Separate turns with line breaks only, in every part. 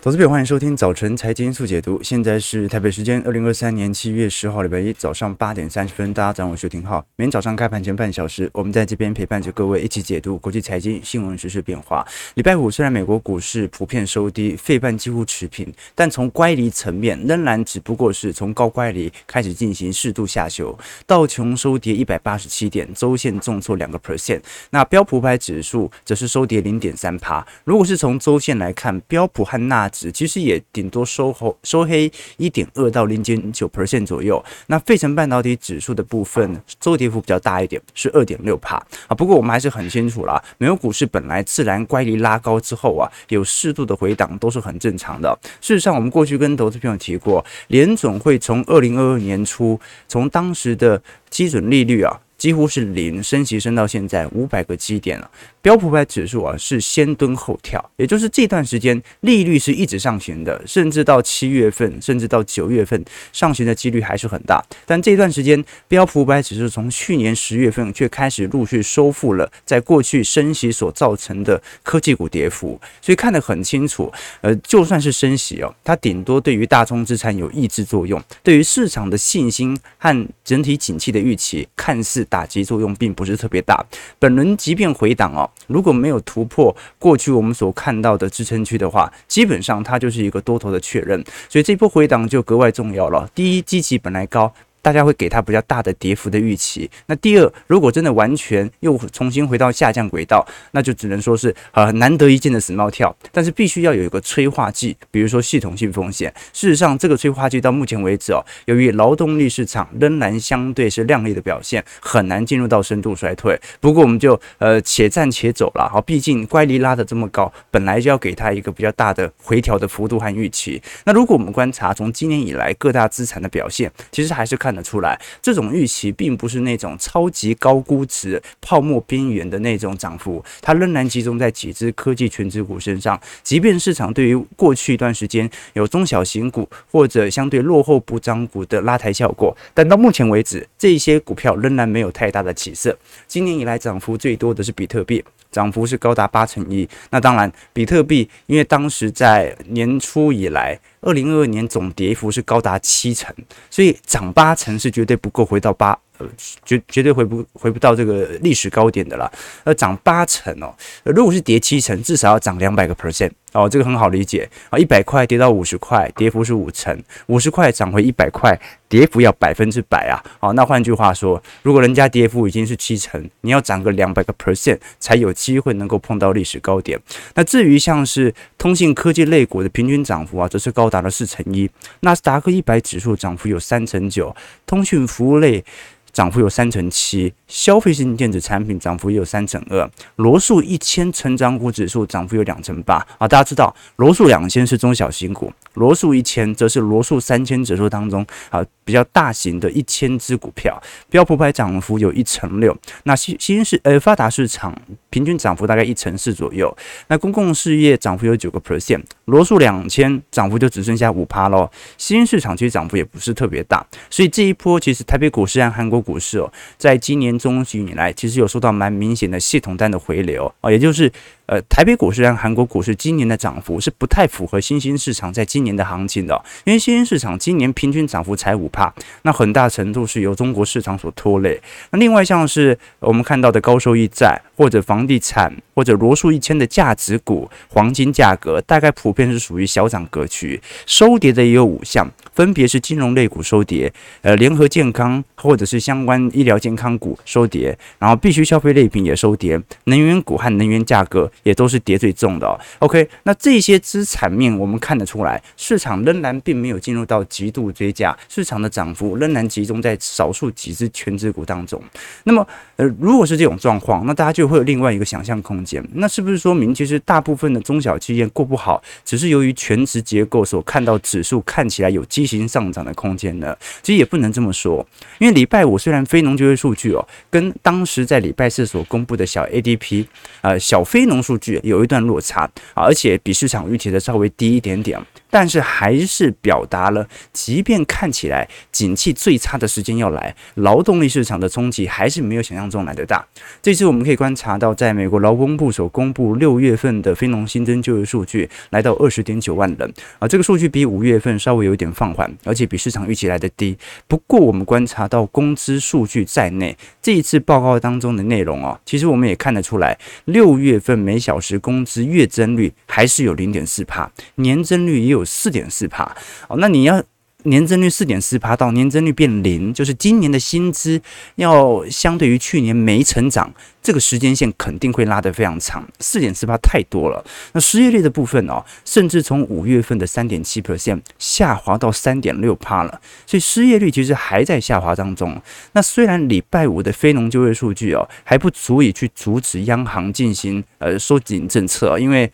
投资朋友，欢迎收听早晨财经速解读。现在是台北时间二零二三年七月十号礼拜一早上八点三十分，大家早上好，我是廷浩。每天早上开盘前半小时，我们在这边陪伴着各位一起解读国际财经新闻时事变化。礼拜五虽然美国股市普遍收低，费半几乎持平，但从乖离层面仍然只不过是从高乖离开始进行适度下修。道琼收跌一百八十七点，周线重挫两个 percent。那标普五百指数则是收跌零点三趴。如果是从周线来看，标普和纳指其实也顶多收红收黑一点二到零点九 percent 左右。那费城半导体指数的部分周跌幅比较大一点，是二点六帕啊。不过我们还是很清楚啦，美国股市本来自然乖离拉高之后啊，有适度的回档都是很正常的。事实上，我们过去跟投资朋友提过，联总会从二零二二年初，从当时的基准利率啊。几乎是零升息升到现在五百个基点了，标普百指数啊是先蹲后跳，也就是这段时间利率是一直上行的，甚至到七月份，甚至到九月份上行的几率还是很大。但这段时间标普百指数从去年十月份却开始陆续收复了在过去升息所造成的科技股跌幅，所以看得很清楚。呃，就算是升息哦，它顶多对于大宗资产有抑制作用，对于市场的信心和整体景气的预期看似。打击作用并不是特别大。本轮即便回档哦，如果没有突破过去我们所看到的支撑区的话，基本上它就是一个多头的确认。所以这波回档就格外重要了。第一，基期本来高。大家会给它比较大的跌幅的预期。那第二，如果真的完全又重新回到下降轨道，那就只能说是呃难得一见的死猫跳。但是必须要有一个催化剂，比如说系统性风险。事实上，这个催化剂到目前为止哦，由于劳动力市场仍然相对是亮丽的表现，很难进入到深度衰退。不过我们就呃且战且走了。好，毕竟乖离拉得这么高，本来就要给它一个比较大的回调的幅度和预期。那如果我们观察从今年以来各大资产的表现，其实还是看。出来，这种预期并不是那种超级高估值、泡沫边缘的那种涨幅，它仍然集中在几只科技全值股身上。即便市场对于过去一段时间有中小型股或者相对落后补涨股的拉抬效果，但到目前为止，这些股票仍然没有太大的起色。今年以来涨幅最多的是比特币。涨幅是高达八成一，那当然，比特币因为当时在年初以来，二零二二年总跌幅是高达七成，所以涨八成是绝对不够回到八。呃，绝绝对回不回不到这个历史高点的了。呃，涨八成哦，如果是跌七成，至少要涨两百个 percent 哦，这个很好理解啊。一百块跌到五十块，跌幅是五成；五十块涨回一百块，跌幅要百分之百啊。好，那换句话说，如果人家跌幅已经是七成，你要涨个两百个 percent 才有机会能够碰到历史高点。那至于像是通信科技类股的平均涨幅啊，则是高达了四成一。纳斯达克一百指数涨幅有三成九，通讯服务类。涨幅有三成七，消费性电子产品涨幅也有三成二，罗素一千成长股指数涨幅有两成八啊！大家知道，罗素两千是中小型股，罗素一千则是罗素三千指数当中啊比较大型的一千只股票，标普百涨幅有一成六，那新新市呃发达市场平均涨幅大概一成四左右，那公共事业涨幅有九个 percent，罗素两千涨幅就只剩下五趴喽，新兴市场其实涨幅也不是特别大，所以这一波其实台北股市和韩国。股市哦，在今年中旬以来，其实有受到蛮明显的系统单的回流啊，也就是呃，台北股市和韩国股市今年的涨幅是不太符合新兴市场在今年年的行情的，因为新兴市场今年平均涨幅才五趴，那很大程度是由中国市场所拖累。那另外像是我们看到的高收益债或者房地产或者罗素一千的价值股，黄金价格大概普遍是属于小涨格局，收跌的也有五项，分别是金融类股收跌，呃，联合健康或者是相。关医疗健康股收跌，然后必需消费类品也收跌，能源股和能源价格也都是跌最重的。OK，那这些资产面我们看得出来，市场仍然并没有进入到极度追加，市场的涨幅仍然集中在少数几只全值股当中。那么，呃，如果是这种状况，那大家就会有另外一个想象空间，那是不是说明其实大部分的中小企业过不好，只是由于权值结构所看到指数看起来有畸形上涨的空间呢？其实也不能这么说，因为礼拜五。虽然非农就业数据哦，跟当时在礼拜四所公布的小 ADP，呃，小非农数据有一段落差，而且比市场预期的稍微低一点点。但是还是表达了，即便看起来景气最差的时间要来，劳动力市场的冲击还是没有想象中来得大。这次我们可以观察到，在美国劳工部所公布六月份的非农新增就业数据，来到二十点九万人啊，这个数据比五月份稍微有一点放缓，而且比市场预期来得低。不过我们观察到工资数据在内，这一次报告当中的内容哦，其实我们也看得出来，六月份每小时工资月增率还是有零点四帕，年增率也有。有四点四趴哦，那你要年增率四点四趴到年增率变零，就是今年的薪资要相对于去年没成长，这个时间线肯定会拉得非常长。四点四趴太多了。那失业率的部分哦，甚至从五月份的三点七 percent 下滑到三点六趴了，所以失业率其实还在下滑当中。那虽然礼拜五的非农就业数据哦还不足以去阻止央行进行呃收紧政策，因为。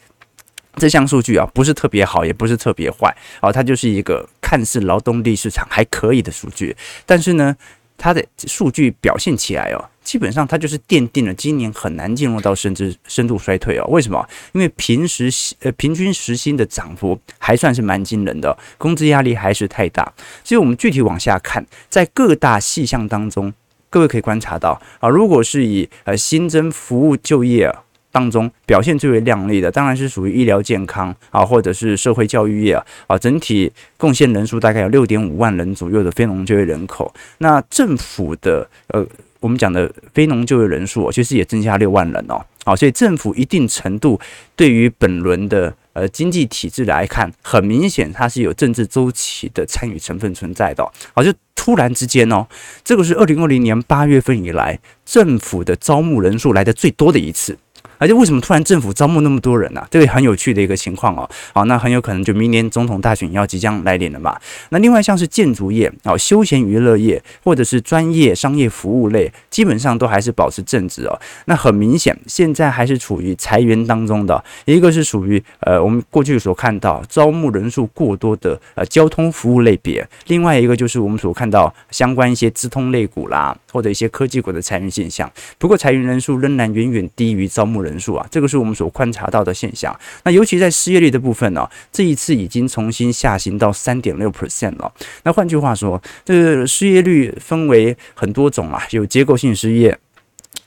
这项数据啊，不是特别好，也不是特别坏，哦，它就是一个看似劳动力市场还可以的数据，但是呢，它的数据表现起来哦，基本上它就是奠定了今年很难进入到深至深度衰退哦。为什么？因为平时呃平均时薪的涨幅还算是蛮惊人的，工资压力还是太大。所以我们具体往下看，在各大细项当中，各位可以观察到啊，如果是以呃新增服务就业。当中表现最为亮丽的，当然是属于医疗健康啊，或者是社会教育业啊，啊，整体贡献人数大概有六点五万人左右的非农就业人口。那政府的呃，我们讲的非农就业人数其实也增加六万人哦，好，所以政府一定程度对于本轮的呃经济体制来看，很明显它是有政治周期的参与成分存在的，好，就突然之间哦，这个是二零二零年八月份以来政府的招募人数来的最多的一次。而且为什么突然政府招募那么多人呢、啊？这个很有趣的一个情况哦。好，那很有可能就明年总统大选要即将来临了嘛。那另外像是建筑业啊、休闲娱乐业或者是专业商业服务类，基本上都还是保持正值哦。那很明显，现在还是处于裁员当中的。一个是属于呃我们过去所看到招募人数过多的呃交通服务类别，另外一个就是我们所看到相关一些资通类股啦，或者一些科技股的裁员现象。不过裁员人数仍然远远低于招募。人数啊，这个是我们所观察到的现象。那尤其在失业率的部分呢、这一次已经重新下行到三点六 percent 了。那换句话说，这个失业率分为很多种啊，有结构性失业。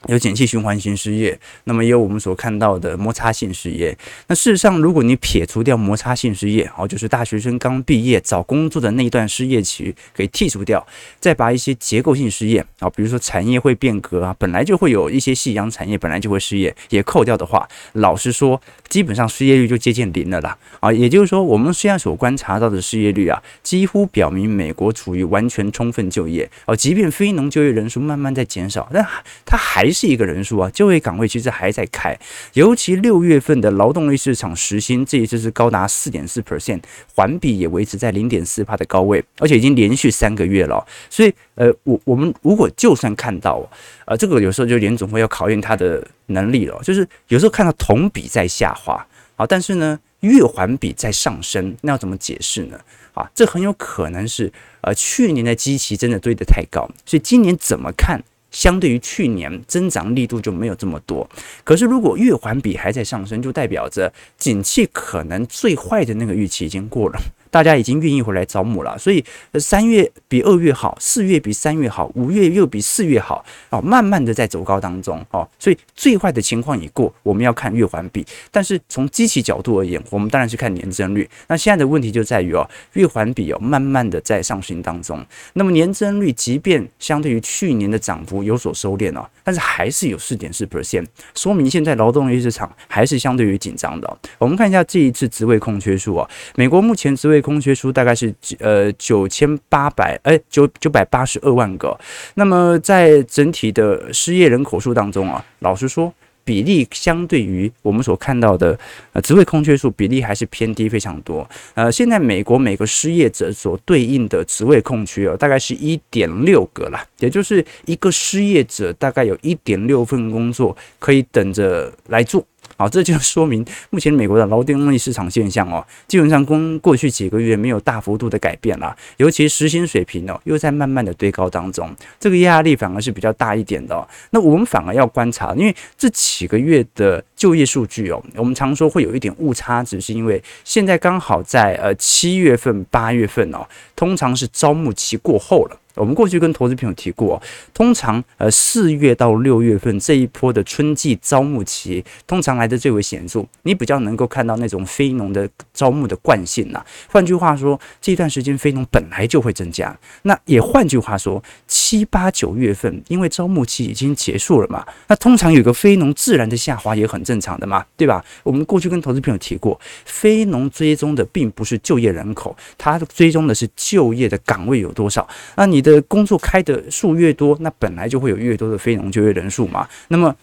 有景气循环型失业，那么也有我们所看到的摩擦性失业。那事实上，如果你撇除掉摩擦性失业，哦，就是大学生刚毕业找工作的那一段失业期给剔除掉，再把一些结构性失业啊，比如说产业会变革啊，本来就会有一些夕阳产业本来就会失业，也扣掉的话，老实说，基本上失业率就接近零了啦。啊，也就是说，我们现在所观察到的失业率啊，几乎表明美国处于完全充分就业。哦，即便非农就业人数慢慢在减少，但它还是。是一个人数啊，就业岗位其实还在开，尤其六月份的劳动力市场时薪这一次是高达四点四 percent，环比也维持在零点四趴的高位，而且已经连续三个月了。所以，呃，我我们如果就算看到，呃，这个有时候就联总会要考验他的能力了，就是有时候看到同比在下滑啊，但是呢，月环比在上升，那要怎么解释呢？啊，这很有可能是呃去年的基期真的堆得太高，所以今年怎么看？相对于去年增长力度就没有这么多，可是如果月环比还在上升，就代表着景气可能最坏的那个预期已经过了。大家已经愿意回来招募了，所以三月比二月好，四月比三月好，五月又比四月好哦，慢慢的在走高当中哦，所以最坏的情况已过，我们要看月环比。但是从机器角度而言，我们当然是看年增率。那现在的问题就在于哦，月环比哦，慢慢的在上行当中。那么年增率即便相对于去年的涨幅有所收敛哦，但是还是有四点四 percent，说明现在劳动力市场还是相对于紧张的。我们看一下这一次职位空缺数啊，美国目前职位。空缺数大概是呃九千八百哎九九百八十二万个，那么在整体的失业人口数当中啊，老实说比例相对于我们所看到的呃职位空缺数比例还是偏低非常多。呃，现在美国每个失业者所对应的职位空缺哦，大概是一点六个啦，也就是一个失业者大概有一点六份工作可以等着来做。好，这就说明目前美国的劳动力市场现象哦，基本上跟过去几个月没有大幅度的改变了，尤其实薪水平哦，又在慢慢的堆高当中，这个压力反而是比较大一点的。那我们反而要观察，因为这几个月的就业数据哦，我们常说会有一点误差，只是因为现在刚好在呃七月份、八月份哦，通常是招募期过后了。我们过去跟投资朋友提过，通常呃四月到六月份这一波的春季招募期，通常来的最为显著，你比较能够看到那种非农的招募的惯性呐。换句话说，这段时间非农本来就会增加。那也换句话说，七八九月份因为招募期已经结束了嘛，那通常有个非农自然的下滑也很正常的嘛，对吧？我们过去跟投资朋友提过，非农追踪的并不是就业人口，它追踪的是就业的岗位有多少。那你的工作开的数越多，那本来就会有越多的非农就业人数嘛。那么。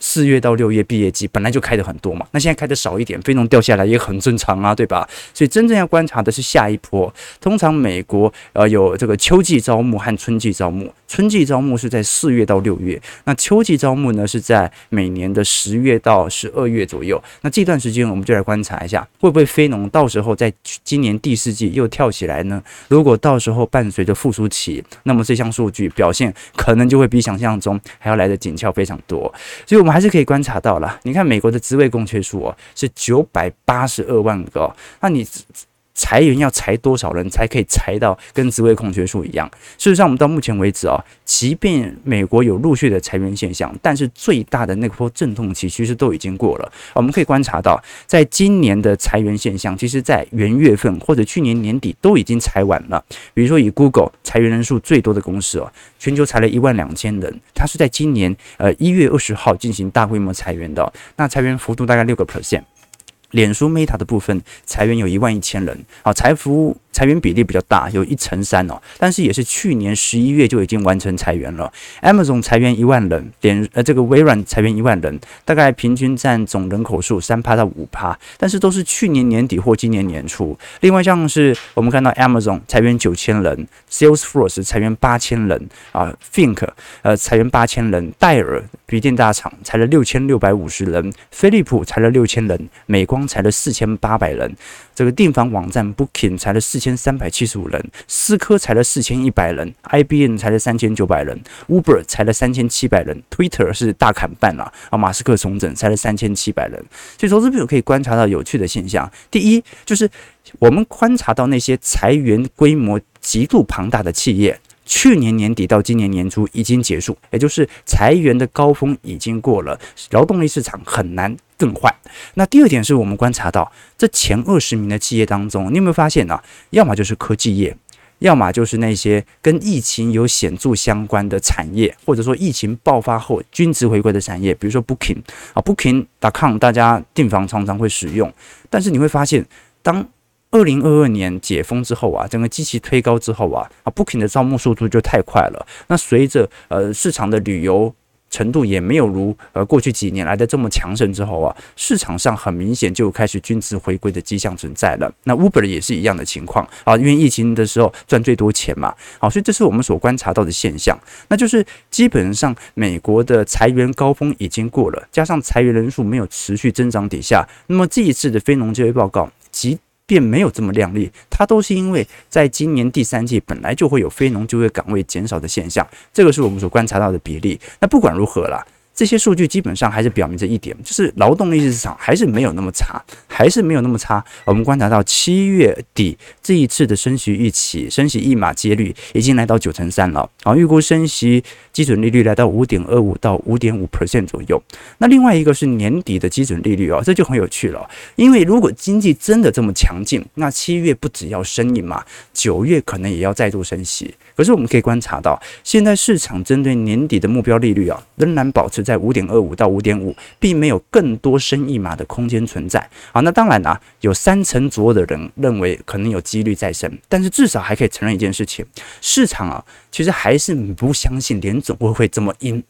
四月到六月毕业季本来就开的很多嘛，那现在开的少一点，非农掉下来也很正常啊，对吧？所以真正要观察的是下一波。通常美国呃有这个秋季招募和春季招募，春季招募是在四月到六月，那秋季招募呢是在每年的十月到十二月左右。那这段时间我们就来观察一下，会不会非农到时候在今年第四季又跳起来呢？如果到时候伴随着复苏期，那么这项数据表现可能就会比想象中还要来得紧俏非常多。所以我们。还是可以观察到了，你看美国的职位空缺数哦，是九百八十二万个，那你。裁员要裁多少人才可以裁到跟职位空缺数一样？事实上，我们到目前为止啊，即便美国有陆续的裁员现象，但是最大的那波阵痛期其实都已经过了。我们可以观察到，在今年的裁员现象，其实在元月份或者去年年底都已经裁完了。比如说，以 Google 裁员人数最多的公司哦，全球裁了一万两千人，它是在今年呃一月二十号进行大规模裁员的，那裁员幅度大概六个 percent。脸书 Meta 的部分裁员有一万一千人，好，财富。裁员比例比较大，有一成三哦，但是也是去年十一月就已经完成裁员了。Amazon 裁员一万人，点呃这个微软裁员一万人，大概平均占总人口数三趴到五趴，但是都是去年年底或今年年初。另外像是我们看到 Amazon 裁员九千人，Salesforce 裁员八千人啊，Think 呃裁员八千人，戴尔笔电大厂裁了六千六百五十人，飞利浦裁了六千人，美光裁了四千八百人。这个订房网站 Booking 裁了四千三百七十五人，思科裁了四千一百人，IBM 裁了三千九百人，Uber 裁了三千七百人，Twitter 是大砍半了啊，马斯克重整裁了三千七百人。所以投资朋友可以观察到有趣的现象，第一就是我们观察到那些裁员规模极度庞大的企业。去年年底到今年年初已经结束，也就是裁员的高峰已经过了，劳动力市场很难更换。那第二点是我们观察到，这前二十名的企业当中，你有没有发现呢、要么就是科技业，要么就是那些跟疫情有显著相关的产业，或者说疫情爆发后均值回归的产业，比如说 Booking 啊，Booking.com 大家订房常常会使用，但是你会发现当。二零二二年解封之后啊，整个机器推高之后啊，啊，Booking 的招募速度就太快了。那随着呃市场的旅游程度也没有如呃过去几年来的这么强盛之后啊，市场上很明显就开始均值回归的迹象存在了。那 Uber 也是一样的情况啊，因为疫情的时候赚最多钱嘛，好，所以这是我们所观察到的现象。那就是基本上美国的裁员高峰已经过了，加上裁员人数没有持续增长底下，那么这一次的非农就业报告及便没有这么亮丽，它都是因为在今年第三季本来就会有非农就业岗位减少的现象，这个是我们所观察到的比例。那不管如何了。这些数据基本上还是表明这一点，就是劳动力市场还是没有那么差，还是没有那么差。我们观察到七月底这一次的升息预期，升息一码接率已经来到九成三了。啊，预估升息基准利率来到五点二五到五点五 percent 左右。那另外一个是年底的基准利率哦，这就很有趣了。因为如果经济真的这么强劲，那七月不只要升一码，九月可能也要再度升息。可是我们可以观察到，现在市场针对年底的目标利率啊，仍然保持在五点二五到五点五，并没有更多升一码的空间存在。好，那当然啊，有三成左右的人认为可能有几率再升，但是至少还可以承认一件事情：市场啊，其实还是不相信联总会会这么阴。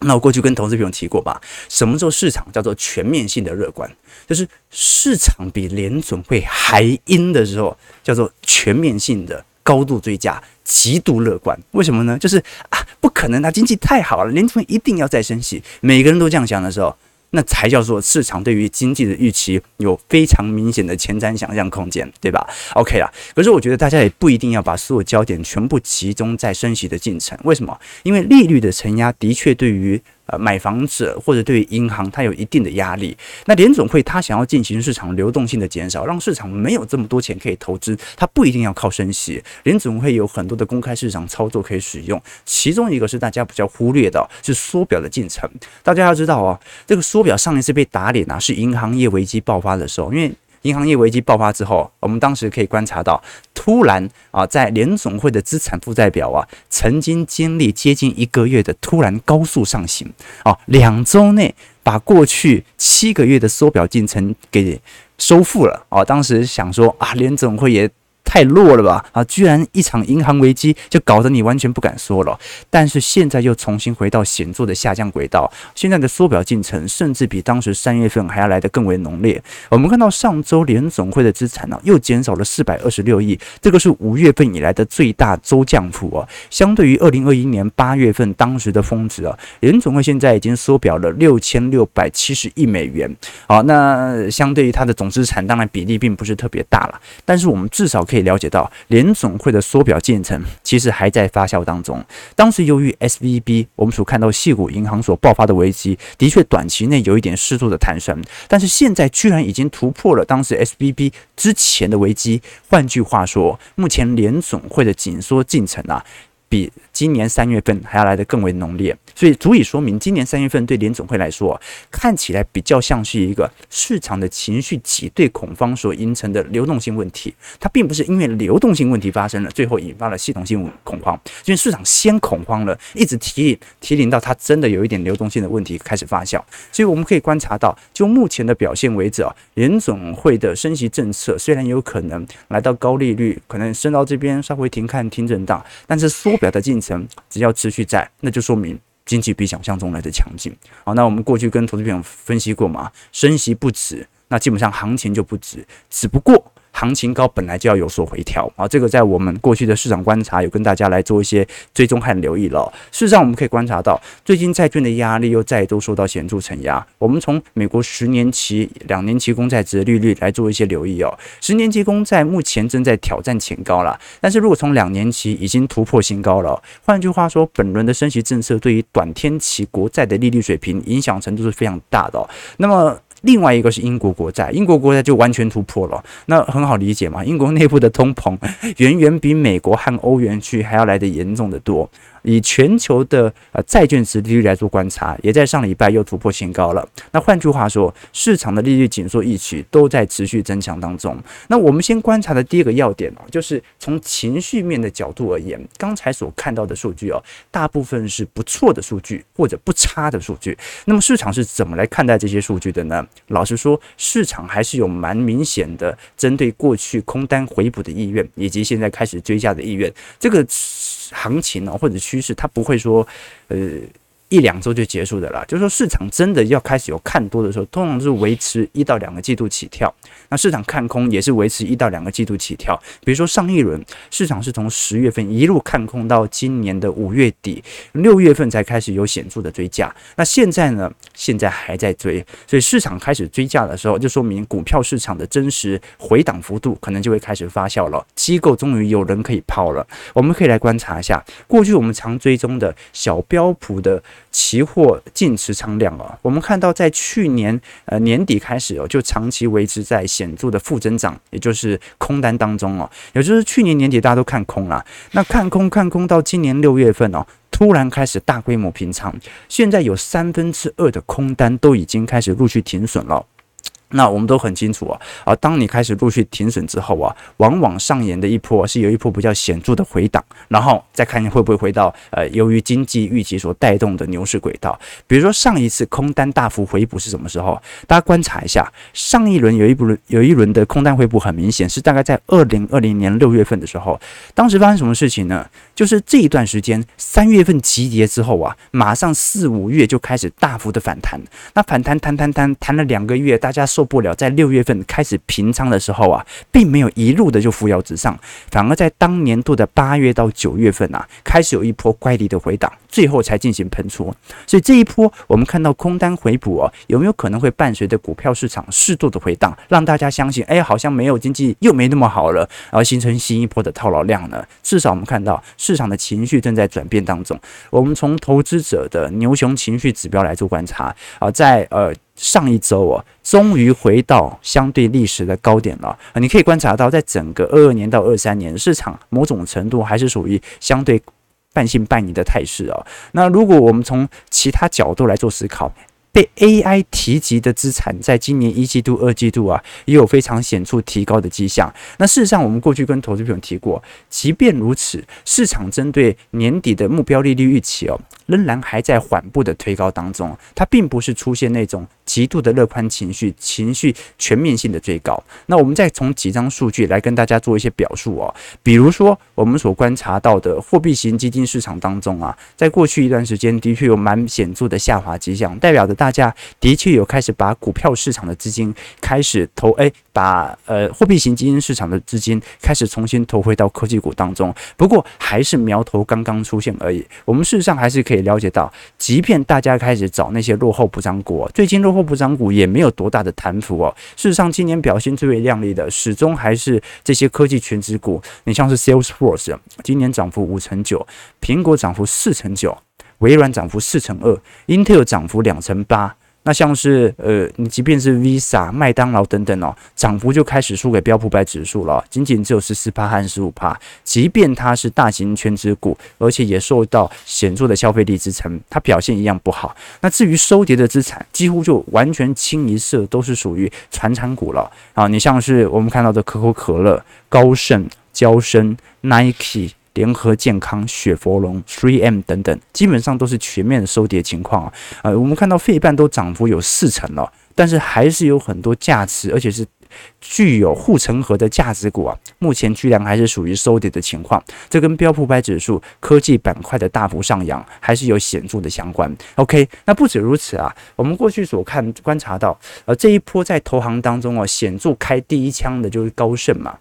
那我过去跟投资朋友提过吧，什么时候市场叫做全面性的乐观？就是市场比联准会还阴的时候，叫做全面性的。高度追加，极度乐观，为什么呢？就是啊，不可能，它经济太好了，联储一定要再升息，每个人都这样想的时候，那才叫做市场对于经济的预期有非常明显的前瞻想象空间，对吧？OK 啊。可是我觉得大家也不一定要把所有焦点全部集中在升息的进程。为什么？因为利率的承压的确对于呃买房者或者对于银行它有一定的压力。那联总会它想要进行市场流动性的减少，让市场没有这么多钱可以投资，它不一定要靠升息。联总会有很多的公开市场操作可以使用，其中一个是大家比较忽略的，是缩表的进程。大家要知道啊，这个。缩表上一次被打脸啊，是银行业危机爆发的时候。因为银行业危机爆发之后，我们当时可以观察到，突然啊，在联总会的资产负债表啊，曾经经历接近一个月的突然高速上行啊，两周内把过去七个月的缩表进程给收复了啊。当时想说啊，联总会也。太弱了吧！啊，居然一场银行危机就搞得你完全不敢说了。但是现在又重新回到显著的下降轨道，现在的缩表进程甚至比当时三月份还要来得更为浓烈。我们看到上周联总会的资产呢、又减少了四百二十六亿，这个是五月份以来的最大周降幅啊。相对于二零二一年八月份当时的峰值啊，联总会现在已经缩表了六千六百七十亿美元。好，那相对于它的总资产，当然比例并不是特别大了，但是我们至少可以。了解到，联总会的缩表进程其实还在发酵当中。当时由于 SVB，我们所看到系股银行所爆发的危机，的确短期内有一点适度的弹升，但是现在居然已经突破了当时 SVB 之前的危机。换句话说，目前联总会的紧缩进程啊，比今年三月份还要来得更为浓烈。所以足以说明，今年三月份对联总会来说，看起来比较像是一个市场的情绪挤兑恐慌所形成的流动性问题。它并不是因为流动性问题发生了，最后引发了系统性恐慌。因为市场先恐慌了，一直提提领到它真的有一点流动性的问题开始发酵。所以我们可以观察到，就目前的表现为止啊，联总会的升息政策虽然有可能来到高利率，可能升到这边稍微停看停震荡，但是缩表的进程只要持续在，那就说明。经济比想象中来的强劲。好，那我们过去跟投资朋友分析过嘛，升息不止，那基本上行情就不止，只不过。行情高本来就要有所回调啊，这个在我们过去的市场观察有跟大家来做一些追踪和留意了。事实上，我们可以观察到，最近债券的压力又再度受到显著承压。我们从美国十年期、两年期公债值利率来做一些留意哦。十年期公债目前正在挑战前高了，但是如果从两年期已经突破新高了。换句话说，本轮的升息政策对于短天期国债的利率水平影响程度是非常大的。那么。另外一个是英国国债，英国国债就完全突破了，那很好理解嘛，英国内部的通膨远远比美国和欧元区还要来得严重的多。以全球的呃债券殖利率来做观察，也在上礼拜又突破新高了。那换句话说，市场的利率紧缩预期都在持续增强当中。那我们先观察的第一个要点哦，就是从情绪面的角度而言，刚才所看到的数据哦，大部分是不错的数据或者不差的数据。那么市场是怎么来看待这些数据的呢？老实说，市场还是有蛮明显的针对过去空单回补的意愿，以及现在开始追加的意愿。这个。行情呢，或者去于是他不会说，呃。一两周就结束的了，就是说市场真的要开始有看多的时候，通常是维持一到两个季度起跳。那市场看空也是维持一到两个季度起跳。比如说上一轮市场是从十月份一路看空到今年的五月底，六月份才开始有显著的追价。那现在呢？现在还在追，所以市场开始追价的时候，就说明股票市场的真实回档幅度可能就会开始发酵了。机构终于有人可以抛了。我们可以来观察一下，过去我们常追踪的小标普的。期货净持仓量哦，我们看到在去年呃年底开始哦，就长期维持在显著的负增长，也就是空单当中哦，也就是去年年底大家都看空了，那看空看空到今年六月份哦，突然开始大规模平仓，现在有三分之二的空单都已经开始陆续停损了。那我们都很清楚啊，啊，当你开始陆续停损之后啊，往往上演的一波是有一波比较显著的回档，然后再看你会不会回到呃，由于经济预期所带动的牛市轨道。比如说上一次空单大幅回补是什么时候？大家观察一下，上一轮有一轮有一轮的空单回补很明显是大概在二零二零年六月份的时候，当时发生什么事情呢？就是这一段时间三月份急跌之后啊，马上四五月就开始大幅的反弹，那反弹弹弹弹弹了两个月，大家。受不了，在六月份开始平仓的时候啊，并没有一路的就扶摇直上，反而在当年度的八月到九月份啊，开始有一波乖离的回档，最后才进行喷出。所以这一波我们看到空单回补哦，有没有可能会伴随着股票市场适度的回档，让大家相信，哎，好像没有经济又没那么好了，而形成新一波的套牢量呢？至少我们看到市场的情绪正在转变当中。我们从投资者的牛熊情绪指标来做观察啊，在呃。上一周哦，终于回到相对历史的高点了啊！你可以观察到，在整个二二年到二三年，市场某种程度还是属于相对半信半疑的态势哦。那如果我们从其他角度来做思考，被 AI 提及的资产，在今年一季度、二季度啊，也有非常显著提高的迹象。那事实上，我们过去跟投资朋友提过，即便如此，市场针对年底的目标利率预期哦，仍然还在缓步的推高当中，它并不是出现那种。极度的乐观情绪，情绪全面性的最高。那我们再从几张数据来跟大家做一些表述哦，比如说我们所观察到的货币型基金市场当中啊，在过去一段时间的确有蛮显著的下滑迹象，代表着大家的确有开始把股票市场的资金开始投，哎，把呃货币型基金市场的资金开始重新投回到科技股当中。不过还是苗头刚刚出现而已。我们事实上还是可以了解到，即便大家开始找那些落后补涨股，最近落后。补涨股也没有多大的弹幅哦。事实上，今年表现最为亮丽的，始终还是这些科技权值股。你像是 Salesforce，今年涨幅五成九，苹果涨幅四成九，微软涨幅四成二英特尔涨幅两成八。那像是呃，你即便是 Visa、麦当劳等等哦，涨幅就开始输给标普百指数了，仅仅只有十四趴和十五趴。即便它是大型权值股，而且也受到显著的消费力支撑，它表现一样不好。那至于收跌的资产，几乎就完全清一色都是属于传产股了啊！你像是我们看到的可口可乐、高盛、娇生、Nike。联合健康、雪佛龙、3M 等等，基本上都是全面的收跌情况啊。呃，我们看到费半都涨幅有四成了，但是还是有很多价值，而且是具有护城河的价值股啊，目前居然还是属于收跌的情况。这跟标普百指数科技板块的大幅上扬还是有显著的相关。OK，那不止如此啊，我们过去所看观察到，呃，这一波在投行当中啊，显著开第一枪的就是高盛嘛。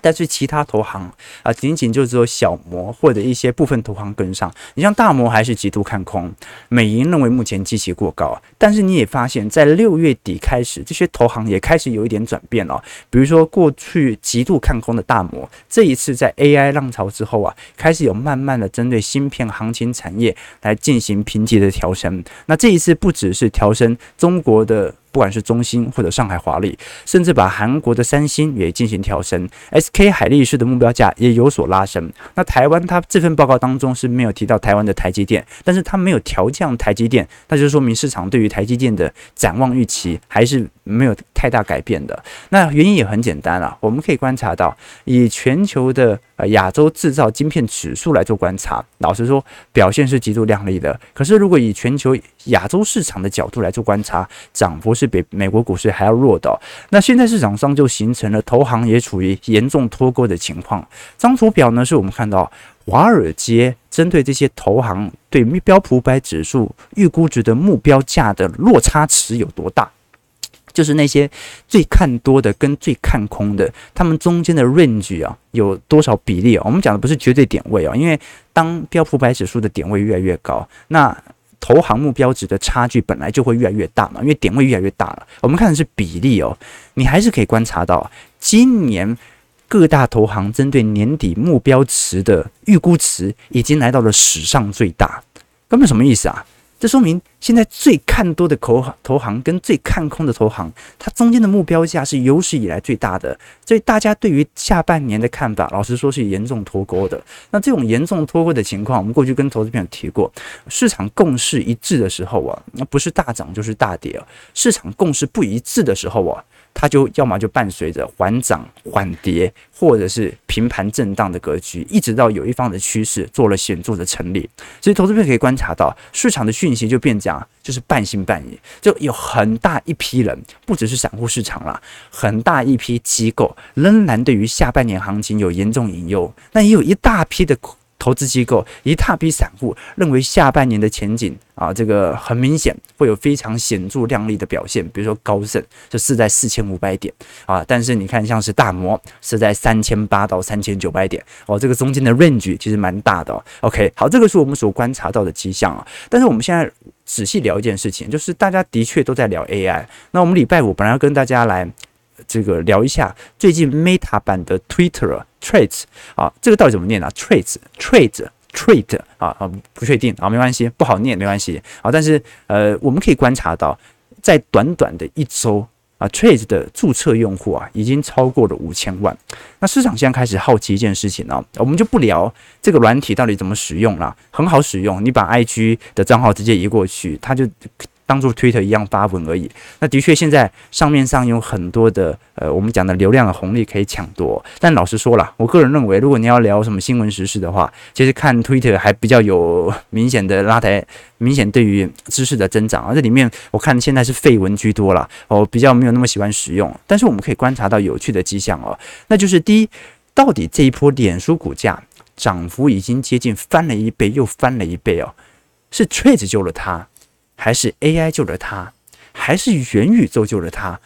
但是其他投行啊，仅仅就只有小摩或者一些部分投行跟上。你像大摩还是极度看空，美银认为目前基期过高。但是你也发现，在六月底开始，这些投行也开始有一点转变了。比如说过去极度看空的大摩，这一次在 AI 浪潮之后啊，开始有慢慢的针对芯片行情产业来进行评级的调升。那这一次不只是调升中国的。不管是中芯或者上海华力，甚至把韩国的三星也进行调升，SK 海力士的目标价也有所拉升。那台湾它这份报告当中是没有提到台湾的台积电，但是它没有调降台积电，那就说明市场对于台积电的展望预期还是没有太大改变的。那原因也很简单啊，我们可以观察到，以全球的亚洲制造晶片指数来做观察，老实说表现是极度亮丽的。可是如果以全球亚洲市场的角度来做观察，涨幅是比美国股市还要弱的。那现在市场上就形成了投行也处于严重脱钩的情况。张图表呢，是我们看到华尔街针对这些投行对标普百指数预估值的目标价的落差值有多大。就是那些最看多的跟最看空的，他们中间的 range 啊，有多少比例啊？我们讲的不是绝对点位啊，因为当标普百指数的点位越来越高，那投行目标值的差距本来就会越来越大嘛，因为点位越来越大了。我们看的是比例哦，你还是可以观察到，今年各大投行针对年底目标值的预估值已经来到了史上最大，根本什么意思啊？这说明现在最看多的投行投行跟最看空的投行，它中间的目标价是有史以来最大的，所以大家对于下半年的看法，老实说是严重脱钩的。那这种严重脱钩的情况，我们过去跟投资朋友提过，市场共识一致的时候啊，那不是大涨就是大跌啊；市场共识不一致的时候啊。它就要么就伴随着缓涨缓跌，或者是平盘震荡的格局，一直到有一方的趋势做了显著的成立。所以，投资者可以观察到，市场的讯息就变这样，就是半信半疑，就有很大一批人，不只是散户市场啦，很大一批机构仍然对于下半年行情有严重隐忧，那也有一大批的投资机构一大批散户认为下半年的前景啊，这个很明显会有非常显著亮丽的表现。比如说高盛就是在四千五百点啊，但是你看像是大摩是在三千八到三千九百点哦，这个中间的 range 其实蛮大的哦。OK，好，这个是我们所观察到的迹象啊。但是我们现在仔细聊一件事情，就是大家的确都在聊 AI。那我们礼拜五本来要跟大家来。这个聊一下最近 Meta 版的 Twitter Trades 啊，这个到底怎么念啊 Trades Threads Threads 啊啊，不确定啊，没关系，不好念没关系啊。但是呃，我们可以观察到，在短短的一周啊 Trades 的注册用户啊，已经超过了五千万。那市场现在开始好奇一件事情呢，我们就不聊这个软体到底怎么使用了，很好使用，你把 IG 的账号直接移过去，它就。当做 Twitter 一样发文而已。那的确，现在上面上有很多的呃，我们讲的流量的红利可以抢夺。但老实说了，我个人认为，如果你要聊什么新闻时事的话，其实看 Twitter 还比较有明显的拉抬，明显对于知识的增长。而这里面我看现在是废文居多了，我比较没有那么喜欢使用。但是我们可以观察到有趣的迹象哦，那就是第一，到底这一波脸书股价涨幅已经接近翻了一倍又翻了一倍哦，是 Threads 救了它。还是 AI 救了他，还是元宇宙救了他，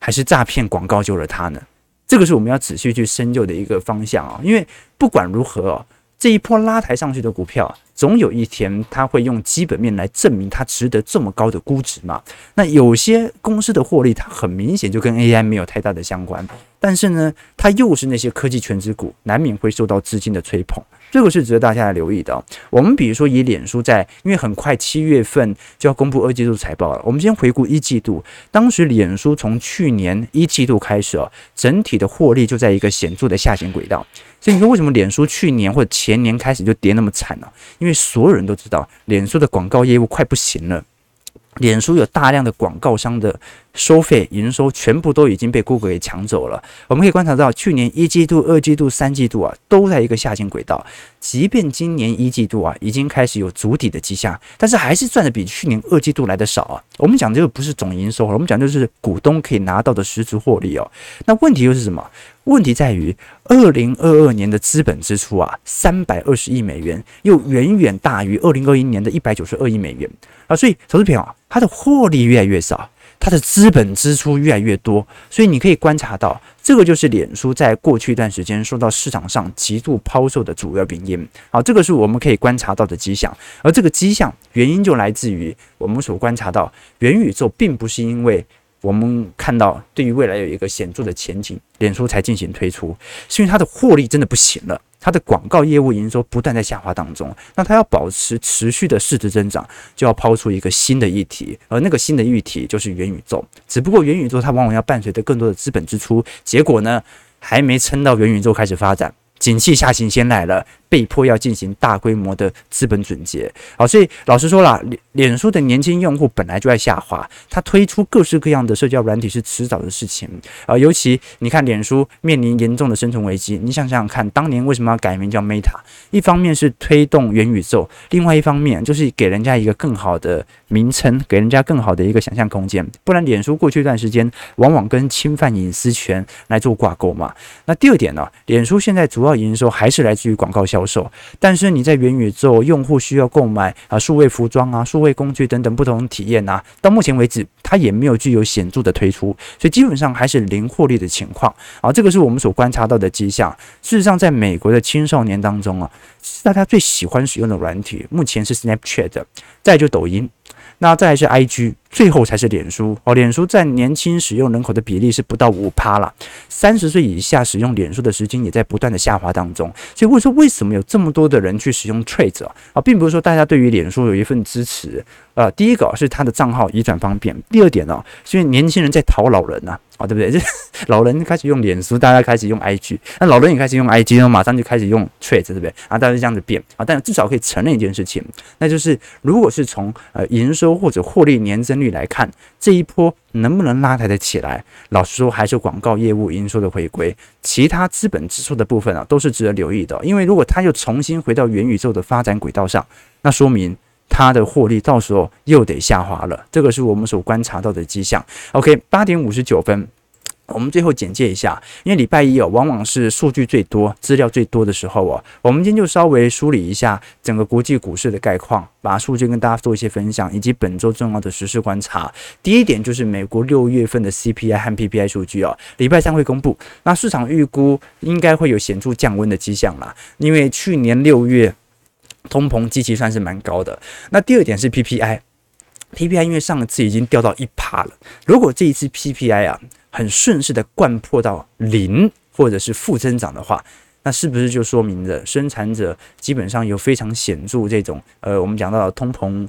还是诈骗广告救了他呢？这个是我们要仔细去深究的一个方向啊！因为不管如何哦，这一波拉抬上去的股票，总有一天它会用基本面来证明它值得这么高的估值嘛。那有些公司的获利，它很明显就跟 AI 没有太大的相关，但是呢，它又是那些科技权值股，难免会受到资金的吹捧。这个是值得大家来留意的。我们比如说以脸书在，因为很快七月份就要公布二季度财报了。我们先回顾一季度，当时脸书从去年一季度开始哦，整体的获利就在一个显著的下行轨道。所以你说为什么脸书去年或者前年开始就跌那么惨呢？因为所有人都知道，脸书的广告业务快不行了。脸书有大量的广告商的收费营收，全部都已经被 Google 给抢走了。我们可以观察到，去年一季度、二季度、三季度啊，都在一个下行轨道。即便今年一季度啊，已经开始有筑底的迹象，但是还是赚的比去年二季度来的少啊。我们讲这个不是总营收，我们讲就是股东可以拿到的实质获利哦。那问题又是什么？问题在于，二零二二年的资本支出啊，三百二十亿美元，又远远大于二零二一年的一百九十二亿美元啊，所以投资品啊，它的获利越来越少，它的资本支出越来越多，所以你可以观察到，这个就是脸书在过去一段时间受到市场上极度抛售的主要原因。好，这个是我们可以观察到的迹象，而这个迹象原因就来自于我们所观察到，元宇宙并不是因为。我们看到，对于未来有一个显著的前景，脸书才进行推出，是因为它的获利真的不行了，它的广告业务营收不断在下滑当中，那它要保持持续的市值增长，就要抛出一个新的议题，而那个新的议题就是元宇宙。只不过元宇宙它往往要伴随着更多的资本支出，结果呢，还没撑到元宇宙开始发展，景气下行先来了。被迫要进行大规模的资本准结，好，所以老实说了，脸脸书的年轻用户本来就在下滑，它推出各式各样的社交软体是迟早的事情啊。尤其你看，脸书面临严重的生存危机，你想想看，当年为什么要改名叫 Meta？一方面是推动元宇宙，另外一方面就是给人家一个更好的名称，给人家更好的一个想象空间。不然，脸书过去一段时间往往跟侵犯隐私权来做挂钩嘛。那第二点呢，脸书现在主要营收还是来自于广告销售。但是你在元宇宙，用户需要购买啊数位服装啊、数位工具等等不同体验啊，到目前为止，它也没有具有显著的推出，所以基本上还是零获利的情况啊。这个是我们所观察到的迹象。事实上，在美国的青少年当中啊，大家最喜欢使用的软体，目前是 Snapchat，再就抖音，那再是 IG。最后才是脸书。哦，脸书在年轻使用人口的比例是不到五趴了，三十岁以下使用脸书的时间也在不断的下滑当中。所以，我说为什么有这么多的人去使用 Trade 啊，并不是说大家对于脸书有一份支持，呃，第一个是他的账号移转方便，第二点呢，是因为年轻人在讨老人呐，啊，对不对？这 老人开始用脸书，大家开始用 IG，那老人也开始用 IG，然后马上就开始用 t r a d e 对不对？啊，大家这样子变。啊，但至少可以承认一件事情，那就是如果是从呃营收或者获利年增来看，这一波能不能拉抬得起来？老实说，还是广告业务营收的回归，其他资本支出的部分啊，都是值得留意的。因为如果它又重新回到元宇宙的发展轨道上，那说明它的获利到时候又得下滑了。这个是我们所观察到的迹象。OK，八点五十九分。我们最后简介一下，因为礼拜一哦，往往是数据最多、资料最多的时候哦。我们今天就稍微梳理一下整个国际股市的概况，把数据跟大家做一些分享，以及本周重要的实时观察。第一点就是美国六月份的 CPI 和 PPI 数据哦，礼拜三会公布。那市场预估应该会有显著降温的迹象啦，因为去年六月通膨基期算是蛮高的。那第二点是 PPI，PPI 因为上一次已经掉到一趴了，如果这一次 PPI 啊。很顺势的灌破到零或者是负增长的话，那是不是就说明着生产者基本上有非常显著这种呃，我们讲到的通膨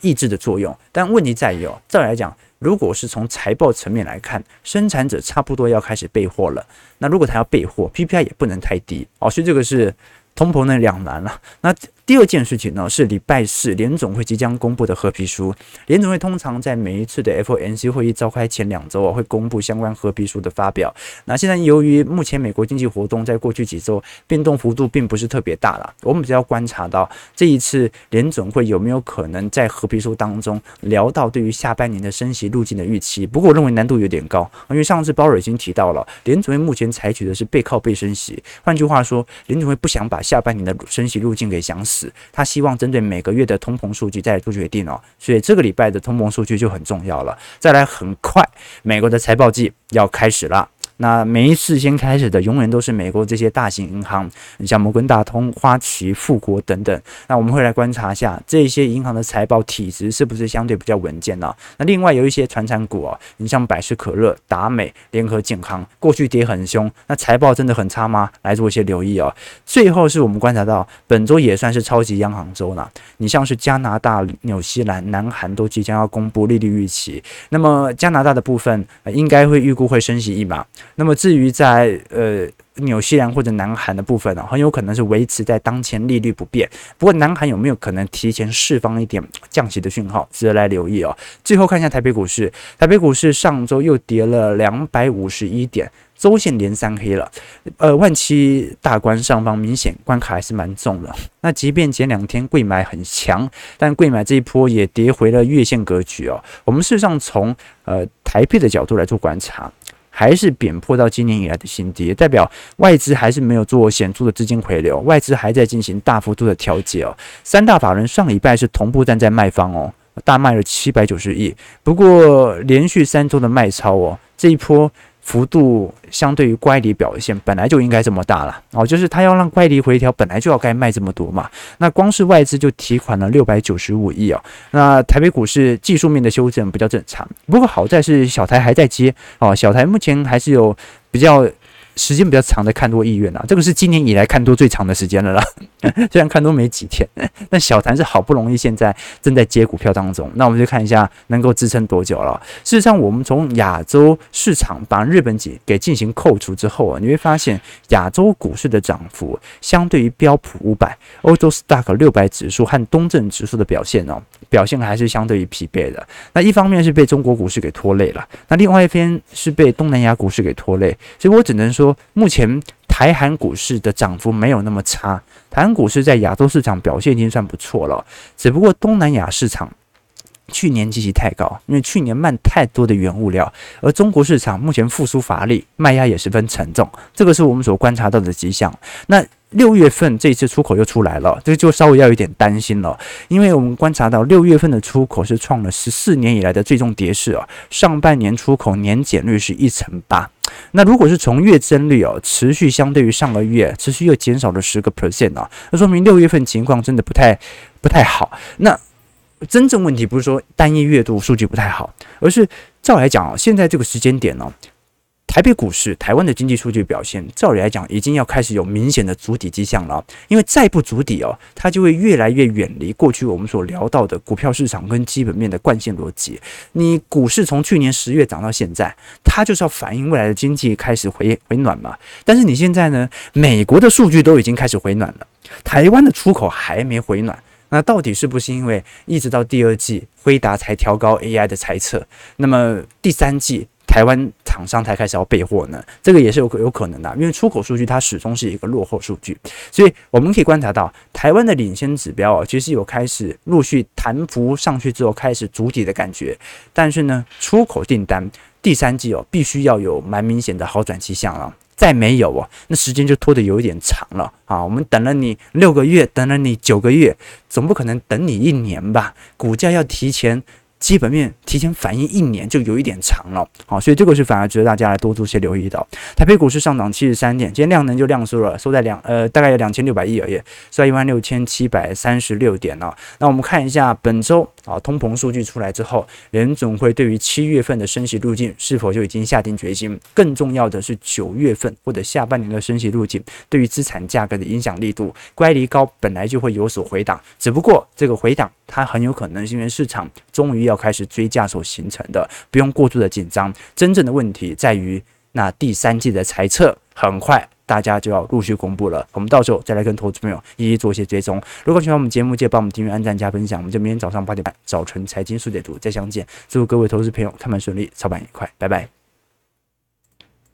抑制的作用？但问题在于哦，再来讲，如果是从财报层面来看，生产者差不多要开始备货了。那如果他要备货，PPI 也不能太低哦，所以这个是通膨的两难了。那第二件事情呢，是礼拜四联总会即将公布的褐皮书。联总会通常在每一次的 FOMC 会议召开前两周啊，会公布相关褐皮书的发表。那现在由于目前美国经济活动在过去几周变动幅度并不是特别大了，我们只要观察到这一次联总会有没有可能在褐皮书当中聊到对于下半年的升息路径的预期。不过我认为难度有点高，因为上次鲍尔已经提到了，联总会目前采取的是背靠背升息。换句话说，联总会不想把下半年的升息路径给想死。他希望针对每个月的通膨数据再做决定哦，所以这个礼拜的通膨数据就很重要了。再来，很快美国的财报季要开始了。那每一次先开始的，永远都是美国这些大型银行，你像摩根大通、花旗、富国等等。那我们会来观察一下这些银行的财报体质是不是相对比较稳健呢？那另外有一些传产股哦，你像百事可乐、达美、联合健康，过去跌很凶，那财报真的很差吗？来做一些留意哦。最后是我们观察到本周也算是超级央行周了，你像是加拿大、纽西兰、南韩都即将要公布利率预期。那么加拿大的部分，应该会预估会升息一码。那么至于在呃纽西兰或者南韩的部分呢，很有可能是维持在当前利率不变。不过南韩有没有可能提前释放一点降息的讯号，值得来留意哦。最后看一下台北股市，台北股市上周又跌了两百五十一点，周线连三黑了。呃，万七大关上方明显关卡还是蛮重的。那即便前两天贵买很强，但贵买这一波也跌回了月线格局哦。我们事实上从呃台币的角度来做观察。还是贬破到今年以来的新低，代表外资还是没有做显著的资金回流，外资还在进行大幅度的调节哦。三大法人上礼拜是同步站在卖方哦，大卖了七百九十亿，不过连续三周的卖超哦，这一波。幅度相对于乖离表现本来就应该这么大了哦，就是他要让乖离回调，本来就要该卖这么多嘛。那光是外资就提款了六百九十五亿哦。那台北股市技术面的修正比较正常，不过好在是小台还在接哦，小台目前还是有比较。时间比较长的看多意愿啊，这个是今年以来看多最长的时间了啦。虽然看多没几天，但小谭是好不容易现在正在接股票当中。那我们就看一下能够支撑多久了。事实上，我们从亚洲市场把日本给给进行扣除之后啊，你会发现亚洲股市的涨幅相对于标普五百、欧洲 Stock 六百指数和东证指数的表现哦，表现还是相对于疲惫的。那一方面是被中国股市给拖累了，那另外一边是被东南亚股市给拖累，所以我只能说。目前台韩股市的涨幅没有那么差，台韩股市在亚洲市场表现已经算不错了。只不过东南亚市场去年积极太高，因为去年卖太多的原物料，而中国市场目前复苏乏力，卖压也十分沉重，这个是我们所观察到的迹象。那六月份这一次出口又出来了，这就稍微要有点担心了，因为我们观察到六月份的出口是创了十四年以来的最重跌势啊，上半年出口年减率是一成八。那如果是从月增率哦，持续相对于上个月持续又减少了十个 percent 啊，那说明六月份情况真的不太不太好。那真正问题不是说单一月度数据不太好，而是照来讲哦，现在这个时间点呢。台北股市、台湾的经济数据表现，照理来讲，已经要开始有明显的筑底迹象了。因为再不筑底哦，它就会越来越远离过去我们所聊到的股票市场跟基本面的惯性逻辑。你股市从去年十月涨到现在，它就是要反映未来的经济开始回回暖嘛。但是你现在呢，美国的数据都已经开始回暖了，台湾的出口还没回暖，那到底是不是因为一直到第二季辉达才调高 AI 的猜测？那么第三季？台湾厂商才开始要备货呢？这个也是有有可能的，因为出口数据它始终是一个落后数据，所以我们可以观察到台湾的领先指标啊，其实有开始陆续弹幅上去之后开始筑底的感觉，但是呢，出口订单第三季哦，必须要有蛮明显的好转迹象了。再没有哦，那时间就拖得有一点长了啊！我们等了你六个月，等了你九个月，总不可能等你一年吧？股价要提前。基本面提前反应一年就有一点长了，好，所以这个是反而值得大家来多做些留意的。台北股市上涨七十三点，今天量能就量缩了，收在两呃大概有两千六百亿而已，收在一万六千七百三十六点了。那我们看一下本周啊通膨数据出来之后，联总会对于七月份的升息路径是否就已经下定决心？更重要的是九月份或者下半年的升息路径对于资产价格的影响力度，乖离高本来就会有所回档，只不过这个回档它很有可能是因为市场终于要。要开始追价所形成的，不用过度的紧张。真正的问题在于，那第三季的财测很快大家就要陆续公布了，我们到时候再来跟投资朋友一一做一些追踪。如果喜欢我们节目，记得帮我们订阅、按赞、加分享。我们就明天早上八点半早晨财经速解读再相见。祝各位投资朋友开盘顺利，操盘愉快，拜拜。